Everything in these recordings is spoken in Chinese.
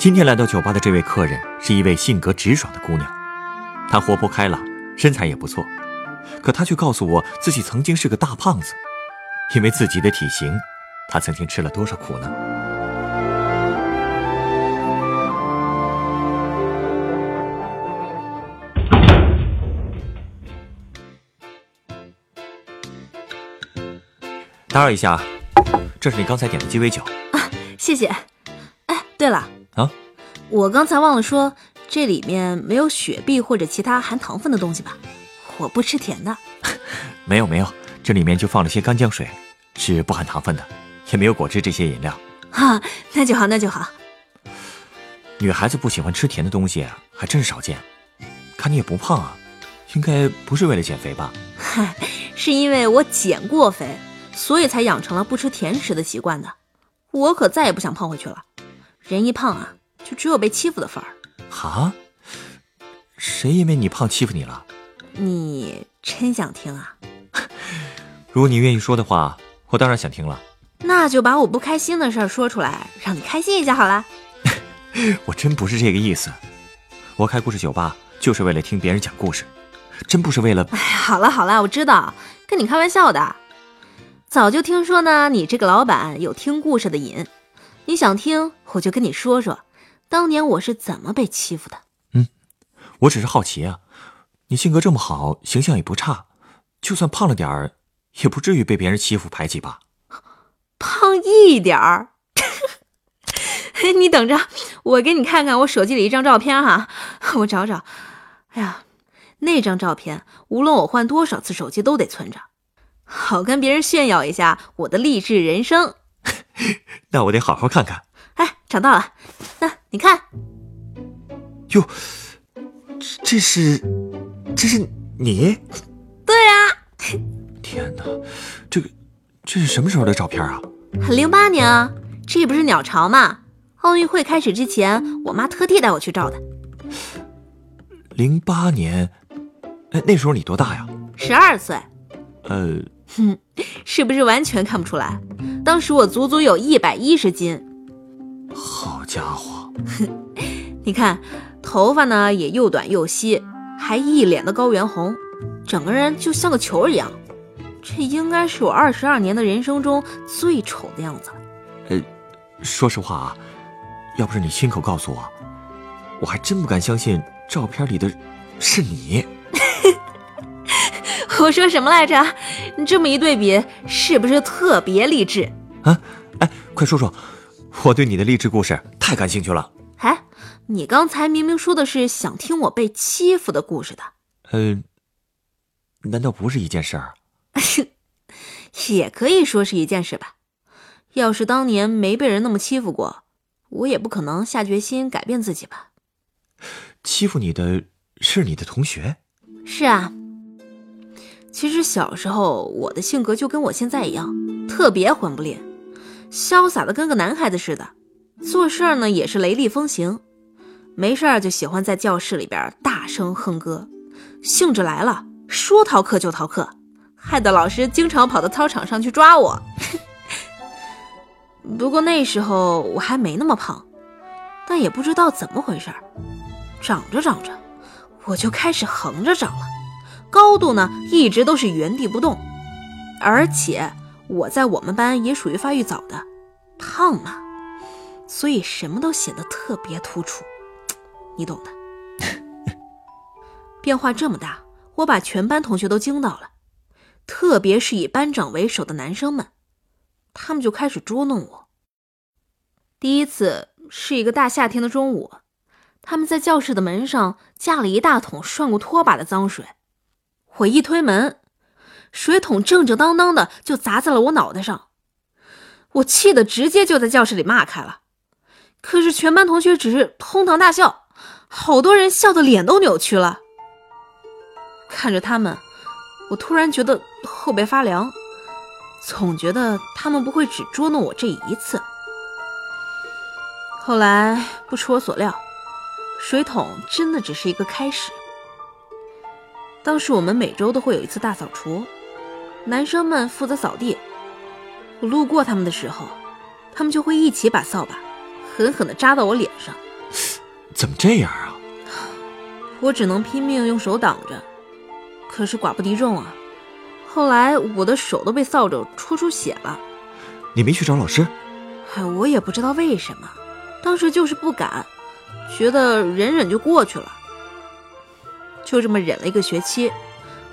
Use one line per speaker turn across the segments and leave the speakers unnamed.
今天来到酒吧的这位客人是一位性格直爽的姑娘，她活泼开朗，身材也不错，可她却告诉我自己曾经是个大胖子，因为自己的体型，她曾经吃了多少苦呢？打扰一下，这是你刚才点的鸡尾酒啊。
谢谢。哎，对了，我刚才忘了说，这里面没有雪碧或者其他含糖分的东西吧？我不吃甜的。
没有没有，这里面就放了些干姜水，是不含糖分的，也没有果汁这些饮料。
啊，那就好，那就好。
女孩子不喜欢吃甜的东西还真是少见。看你也不胖啊，应该不是为了减肥吧？
嗨，是因为我减过肥，所以才养成了不吃甜食的习惯的。我可再也不想胖回去了。人一胖啊，就只有被欺负的份儿。
哈？谁因为你胖欺负你了？
你真想听啊？
如果你愿意说的话，我当然想听了。
那就把我不开心的事儿说出来，让你开心一下好了。
我真不是这个意思。我开故事酒吧就是为了听别人讲故事，真不是为了……
哎，好了好了，我知道，跟你开玩笑的。早就听说呢，你这个老板有听故事的瘾。你想听，我就跟你说说，当年我是怎么被欺负的。
嗯，我只是好奇啊。你性格这么好，形象也不差，就算胖了点儿，也不至于被别人欺负排挤吧？
胖一点儿？你等着，我给你看看我手机里一张照片哈，我找找。哎呀，那张照片，无论我换多少次手机都得存着。好跟别人炫耀一下我的励志人生，
那我得好好看看。
哎，找到了，那你看，
哟，这是，这是你？
对啊。
天哪，这个这是什么时候的照片啊？
零八年啊，这不是鸟巢吗？奥运会开始之前，我妈特地带我去照的。
零八年，哎，那时候你多大呀？
十二岁。
呃。
哼，是不是完全看不出来？当时我足足有一百一十斤。
好家伙！
你看，头发呢也又短又稀，还一脸的高原红，整个人就像个球一样。这应该是我二十二年的人生中最丑的样子了。
呃，说实话啊，要不是你亲口告诉我，我还真不敢相信照片里的是你。
我说什么来着？你这么一对比，是不是特别励志
啊？哎，快说说，我对你的励志故事太感兴趣了。
哎，你刚才明明说的是想听我被欺负的故事的。
呃，难道不是一件事儿？
也可以说是一件事吧。要是当年没被人那么欺负过，我也不可能下决心改变自己吧。
欺负你的是你的同学？
是啊。其实小时候我的性格就跟我现在一样，特别混不吝，潇洒的跟个男孩子似的，做事呢也是雷厉风行，没事儿就喜欢在教室里边大声哼歌，兴致来了说逃课就逃课，害得老师经常跑到操场上去抓我。不过那时候我还没那么胖，但也不知道怎么回事，长着长着我就开始横着长了。高度呢一直都是原地不动，而且我在我们班也属于发育早的，胖嘛，所以什么都显得特别突出，你懂的。变化这么大，我把全班同学都惊到了，特别是以班长为首的男生们，他们就开始捉弄我。第一次是一个大夏天的中午，他们在教室的门上架了一大桶涮过拖把的脏水。我一推门，水桶正正当当的就砸在了我脑袋上，我气得直接就在教室里骂开了。可是全班同学只是哄堂大笑，好多人笑得脸都扭曲了。看着他们，我突然觉得后背发凉，总觉得他们不会只捉弄我这一次。后来不出我所料，水桶真的只是一个开始。当时我们每周都会有一次大扫除，男生们负责扫地。我路过他们的时候，他们就会一起把扫把狠狠地扎到我脸上。
怎么这样啊？
我只能拼命用手挡着，可是寡不敌众啊。后来我的手都被扫帚戳出血了。
你没去找老师？
哎，我也不知道为什么，当时就是不敢，觉得忍忍就过去了。就这么忍了一个学期，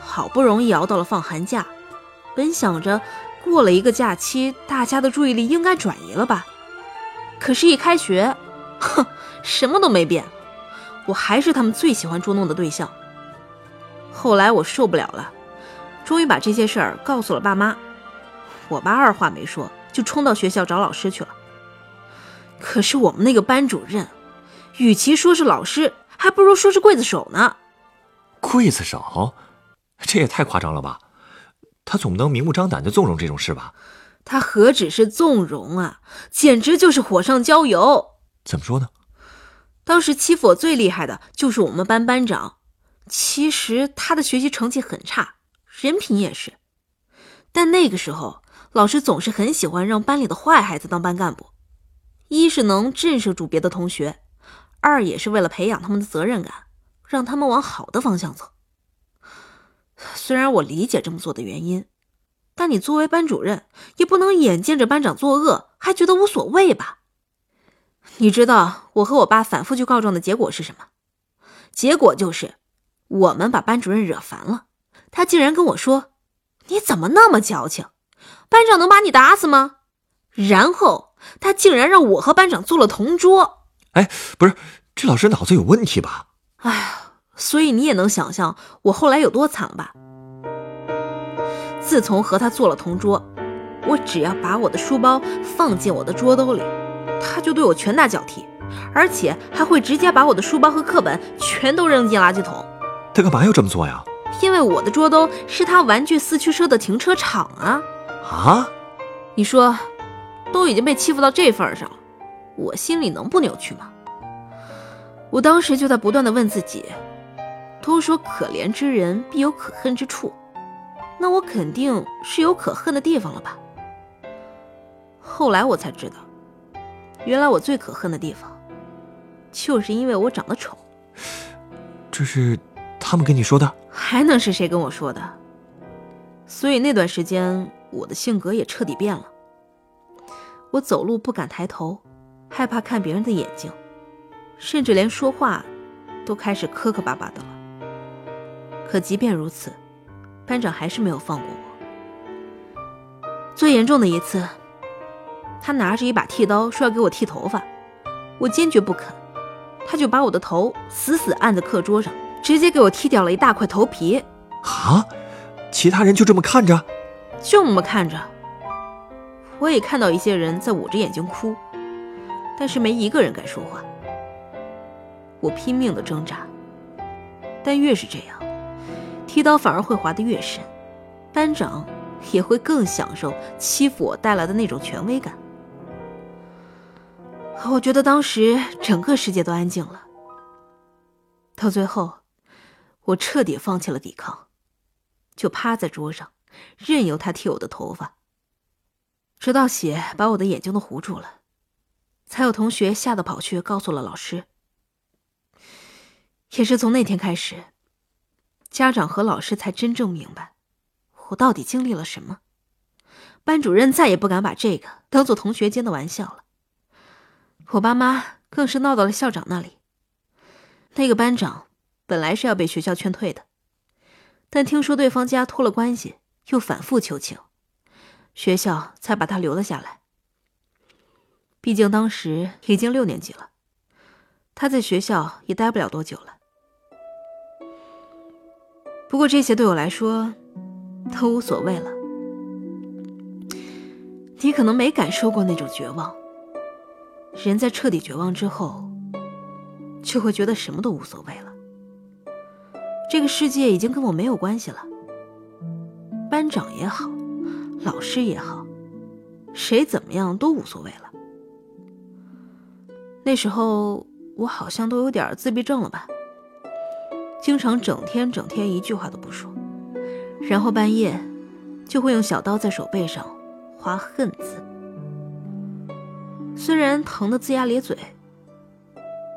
好不容易熬到了放寒假，本想着过了一个假期，大家的注意力应该转移了吧。可是，一开学，哼，什么都没变，我还是他们最喜欢捉弄的对象。后来我受不了了，终于把这些事儿告诉了爸妈。我爸二话没说，就冲到学校找老师去了。可是我们那个班主任，与其说是老师，还不如说是刽子手呢。
刽子手，这也太夸张了吧？他总不能明目张胆的纵容这种事吧？
他何止是纵容啊，简直就是火上浇油！
怎么说呢？
当时欺负我最厉害的就是我们班班长。其实他的学习成绩很差，人品也是。但那个时候，老师总是很喜欢让班里的坏孩子当班干部，一是能震慑住别的同学，二也是为了培养他们的责任感，让他们往好的方向走。虽然我理解这么做的原因，但你作为班主任，也不能眼见着班长作恶还觉得无所谓吧？你知道我和我爸反复去告状的结果是什么？结果就是我们把班主任惹烦了，他竟然跟我说：“你怎么那么矫情？班长能把你打死吗？”然后他竟然让我和班长做了同桌。
哎，不是，这老师脑子有问题吧？
哎呀！所以你也能想象我后来有多惨吧？自从和他做了同桌，我只要把我的书包放进我的桌兜里，他就对我拳打脚踢，而且还会直接把我的书包和课本全都扔进垃圾桶。
他干嘛要这么做呀？
因为我的桌兜是他玩具四驱车的停车场啊！
啊？
你说，都已经被欺负到这份上了，我心里能不扭曲吗？我当时就在不断的问自己。都说可怜之人必有可恨之处，那我肯定是有可恨的地方了吧？后来我才知道，原来我最可恨的地方，就是因为我长得丑。
这是他们跟你说的？
还能是谁跟我说的？所以那段时间我的性格也彻底变了。我走路不敢抬头，害怕看别人的眼睛，甚至连说话都开始磕磕巴巴的了。可即便如此，班长还是没有放过我。最严重的一次，他拿着一把剃刀说要给我剃头发，我坚决不肯，他就把我的头死死按在课桌上，直接给我剃掉了一大块头皮。
啊！其他人就这么看着？
就那么看着。我也看到一些人在捂着眼睛哭，但是没一个人敢说话。我拼命的挣扎，但越是这样。剃刀反而会划得越深，班长也会更享受欺负我带来的那种权威感。我觉得当时整个世界都安静了。到最后，我彻底放弃了抵抗，就趴在桌上，任由他剃我的头发，直到血把我的眼睛都糊住了，才有同学吓得跑去告诉了老师。也是从那天开始。家长和老师才真正明白，我到底经历了什么。班主任再也不敢把这个当做同学间的玩笑了。我爸妈更是闹到了校长那里。那个班长本来是要被学校劝退的，但听说对方家托了关系，又反复求情，学校才把他留了下来。毕竟当时已经六年级了，他在学校也待不了多久了。不过这些对我来说都无所谓了。你可能没感受过那种绝望。人在彻底绝望之后，就会觉得什么都无所谓了。这个世界已经跟我没有关系了。班长也好，老师也好，谁怎么样都无所谓了。那时候我好像都有点自闭症了吧，经常整天整天一句话都不说，然后半夜就会用小刀在手背上划恨字。虽然疼得龇牙咧嘴，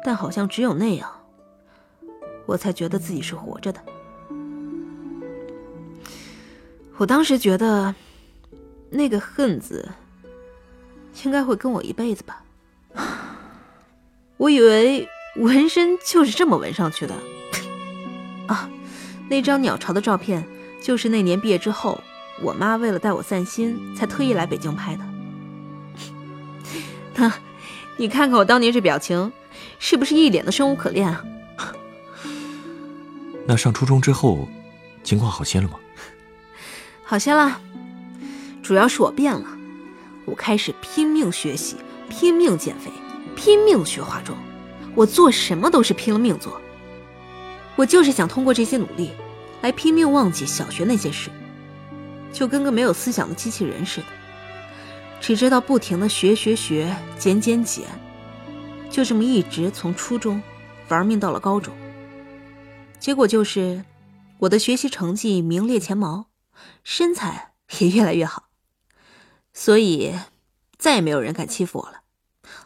但好像只有那样，我才觉得自己是活着的。我当时觉得，那个恨字应该会跟我一辈子吧。我以为纹身就是这么纹上去的。啊，那张鸟巢的照片就是那年毕业之后，我妈为了带我散心，才特意来北京拍的。你看看我当年这表情，是不是一脸的生无可恋啊？
那上初中之后，情况好些了吗？
好些了，主要是我变了，我开始拼命学习，拼命减肥，拼命学化妆，我做什么都是拼了命做。我就是想通过这些努力，来拼命忘记小学那些事，就跟个没有思想的机器人似的。只知道不停的学学学，减减减，就这么一直从初中玩命到了高中。结果就是，我的学习成绩名列前茅，身材也越来越好，所以再也没有人敢欺负我了，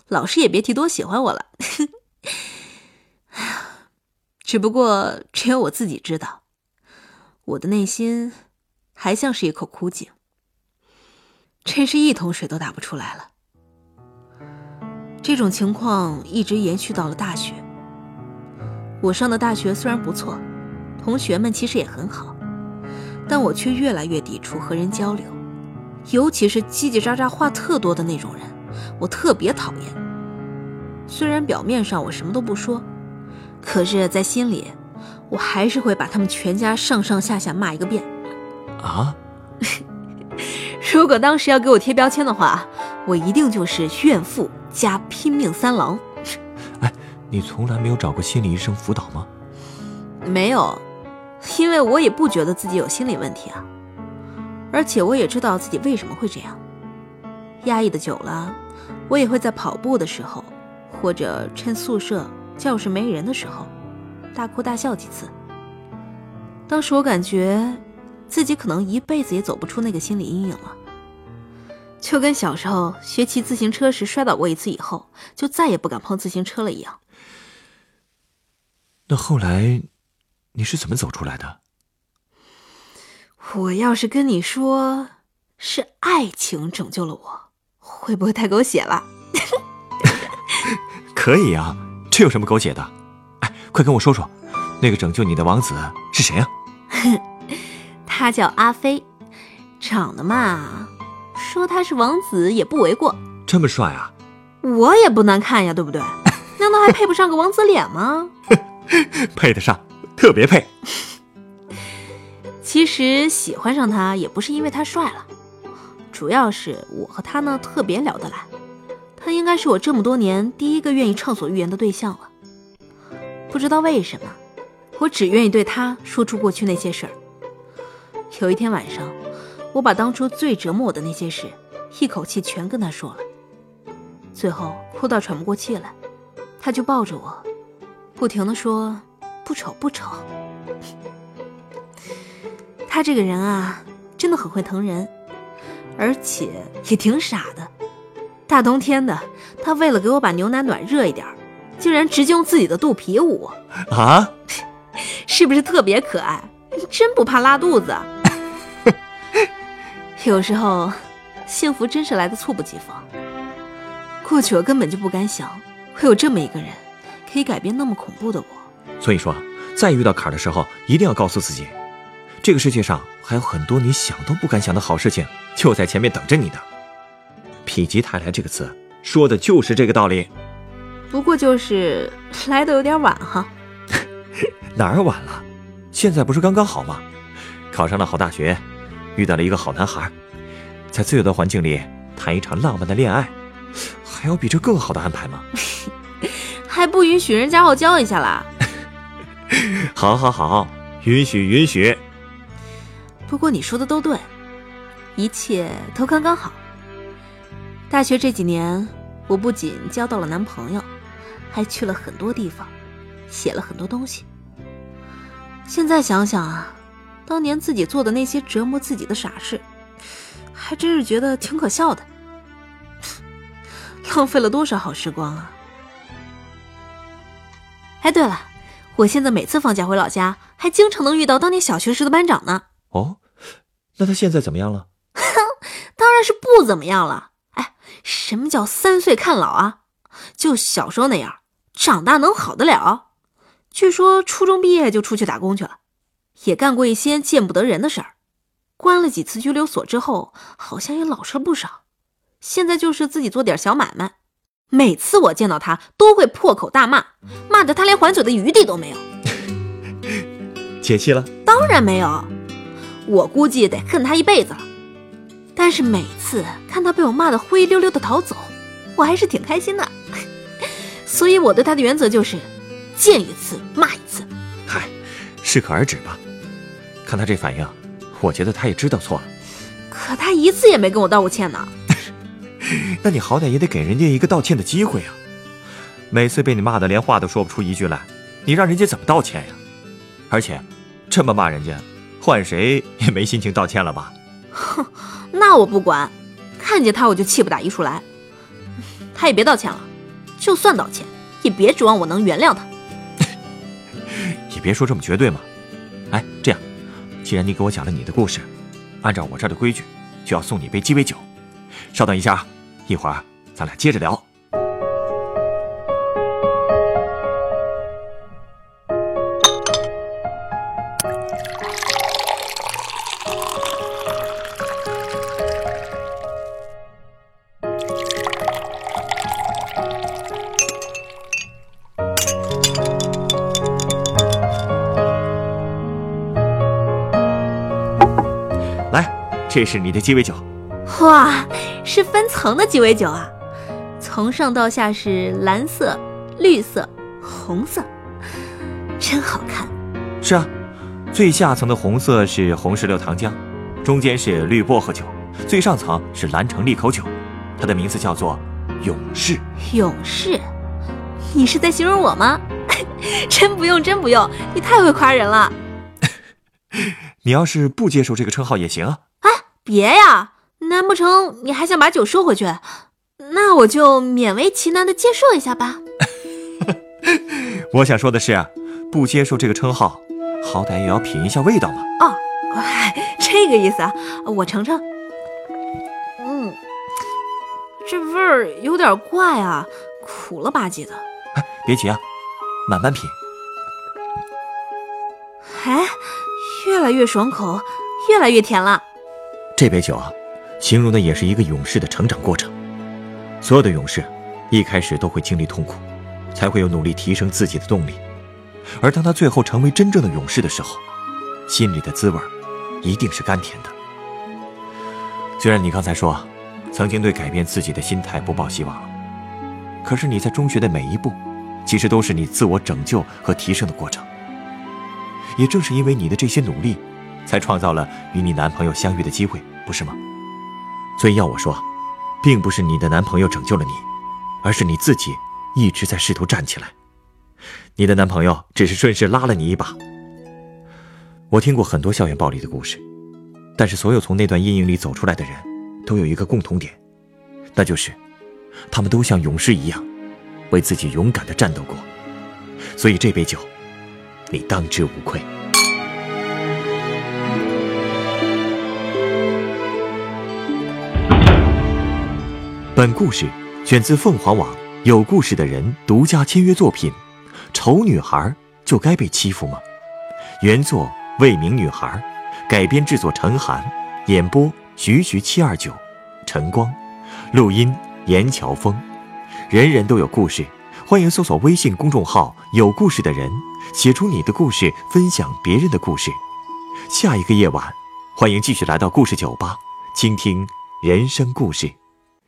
老师也别提多喜欢我了。只不过只有我自己知道，我的内心还像是一口枯井。真是一桶水都打不出来了。这种情况一直延续到了大学。我上的大学虽然不错，同学们其实也很好，但我却越来越抵触和人交流，尤其是叽叽喳喳话特多的那种人，我特别讨厌。虽然表面上我什么都不说，可是在心里，我还是会把他们全家上上下下骂一个遍。
啊？
如果当时要给我贴标签的话，我一定就是怨妇加拼命三郎。
哎，你从来没有找过心理医生辅导吗？
没有，因为我也不觉得自己有心理问题啊。而且我也知道自己为什么会这样，压抑的久了，我也会在跑步的时候，或者趁宿舍教室没人的时候，大哭大笑几次。当时我感觉自己可能一辈子也走不出那个心理阴影了。就跟小时候学骑自行车时摔倒过一次以后，就再也不敢碰自行车了一样。
那后来，你是怎么走出来的？
我要是跟你说是爱情拯救了我，会不会太狗血了？
可以啊，这有什么狗血的？哎，快跟我说说，那个拯救你的王子是谁啊？
他叫阿飞，长得嘛。说他是王子也不为过，
这么帅啊！
我也不难看呀，对不对？难道还配不上个王子脸吗？
配得上，特别配。
其实喜欢上他也不是因为他帅了，主要是我和他呢特别聊得来，他应该是我这么多年第一个愿意畅所欲言的对象了。不知道为什么，我只愿意对他说出过去那些事儿。有一天晚上。我把当初最折磨我的那些事，一口气全跟他说了。最后哭到喘不过气来，他就抱着我，不停的说：“不丑不丑。”他这个人啊，真的很会疼人，而且也挺傻的。大冬天的，他为了给我把牛奶暖热一点，竟然直接用自己的肚皮捂我。
啊，
是不是特别可爱？真不怕拉肚子。有时候，幸福真是来的猝不及防。过去我根本就不敢想，会有这么一个人，可以改变那么恐怖的我。
所以说，再遇到坎儿的时候，一定要告诉自己，这个世界上还有很多你想都不敢想的好事情，就在前面等着你的。否极泰来这个词，说的就是这个道理。
不过就是来的有点晚哈。
哪儿晚了？现在不是刚刚好吗？考上了好大学。遇到了一个好男孩，在自由的环境里谈一场浪漫的恋爱，还有比这更好的安排吗？
还不允许人家傲娇一下啦？
好，好，好，允许，允许。
不过你说的都对，一切都刚刚好。大学这几年，我不仅交到了男朋友，还去了很多地方，写了很多东西。现在想想啊，当年自己做的那些折磨自己的傻事，还真是觉得挺可笑的。浪费了多少好时光啊！哎，对了，我现在每次放假回老家，还经常能遇到当年小学时的班长呢。
哦，那他现在怎么样了？
哼，当然是不怎么样了。哎，什么叫三岁看老啊？就小时候那样，长大能好得了？据说初中毕业就出去打工去了，也干过一些见不得人的事儿，关了几次拘留所之后，好像也老实了不少。现在就是自己做点小买卖。每次我见到他，都会破口大骂，骂得他连还嘴的余地都没有。
解气了？
当然没有，我估计得恨他一辈子了。但是每次看他被我骂得灰溜溜的逃走，我还是挺开心的。所以我对他的原则就是，见一次骂一次。
嗨，适可而止吧。看他这反应，我觉得他也知道错了。
可他一次也没跟我道过歉呢。
那你好歹也得给人家一个道歉的机会啊！每次被你骂的连话都说不出一句来，你让人家怎么道歉呀？而且，这么骂人家，换谁也没心情道歉了吧？
哼，那我不管，看见他我就气不打一处来。他也别道歉了，就算道歉，也别指望我能原谅他。
也别说这么绝对嘛。哎，这样，既然你给我讲了你的故事，按照我这儿的规矩，就要送你杯鸡尾酒。稍等一下啊，一会儿咱俩接着聊。这是你的鸡尾酒。
哇，是分层的鸡尾酒啊！从上到下是蓝色、绿色、红色，真好看。
是啊，最下层的红色是红石榴糖浆，中间是绿薄荷酒，最上层是蓝橙利口酒。它的名字叫做勇士。
勇士？你是在形容我吗？真不用，真不用，你太会夸人了。
你要是不接受这个称号也行啊。
哎，别呀！难不成你还想把酒收回去？那我就勉为其难的接受一下吧。
我想说的是，不接受这个称号，好歹也要品一下味道嘛。
哦，这个意思啊，我尝尝。嗯，这味儿有点怪啊，苦了吧唧的。
哎，别急啊，慢慢品。
哎，越来越爽口，越来越甜了。
这杯酒啊。形容的也是一个勇士的成长过程。所有的勇士，一开始都会经历痛苦，才会有努力提升自己的动力。而当他最后成为真正的勇士的时候，心里的滋味一定是甘甜的。虽然你刚才说，曾经对改变自己的心态不抱希望了，可是你在中学的每一步，其实都是你自我拯救和提升的过程。也正是因为你的这些努力，才创造了与你男朋友相遇的机会，不是吗？所以要我说，并不是你的男朋友拯救了你，而是你自己一直在试图站起来。你的男朋友只是顺势拉了你一把。我听过很多校园暴力的故事，但是所有从那段阴影里走出来的人，都有一个共同点，那就是，他们都像勇士一样，为自己勇敢的战斗过。所以这杯酒，你当之无愧。本故事选自凤凰网有故事的人独家签约作品，《丑女孩就该被欺负吗？》原作未名女孩，改编制作陈寒，演播徐徐七二九，晨光，录音严乔峰。人人都有故事，欢迎搜索微信公众号“有故事的人”，写出你的故事，分享别人的故事。下一个夜晚，欢迎继续来到故事酒吧，倾听人生故事。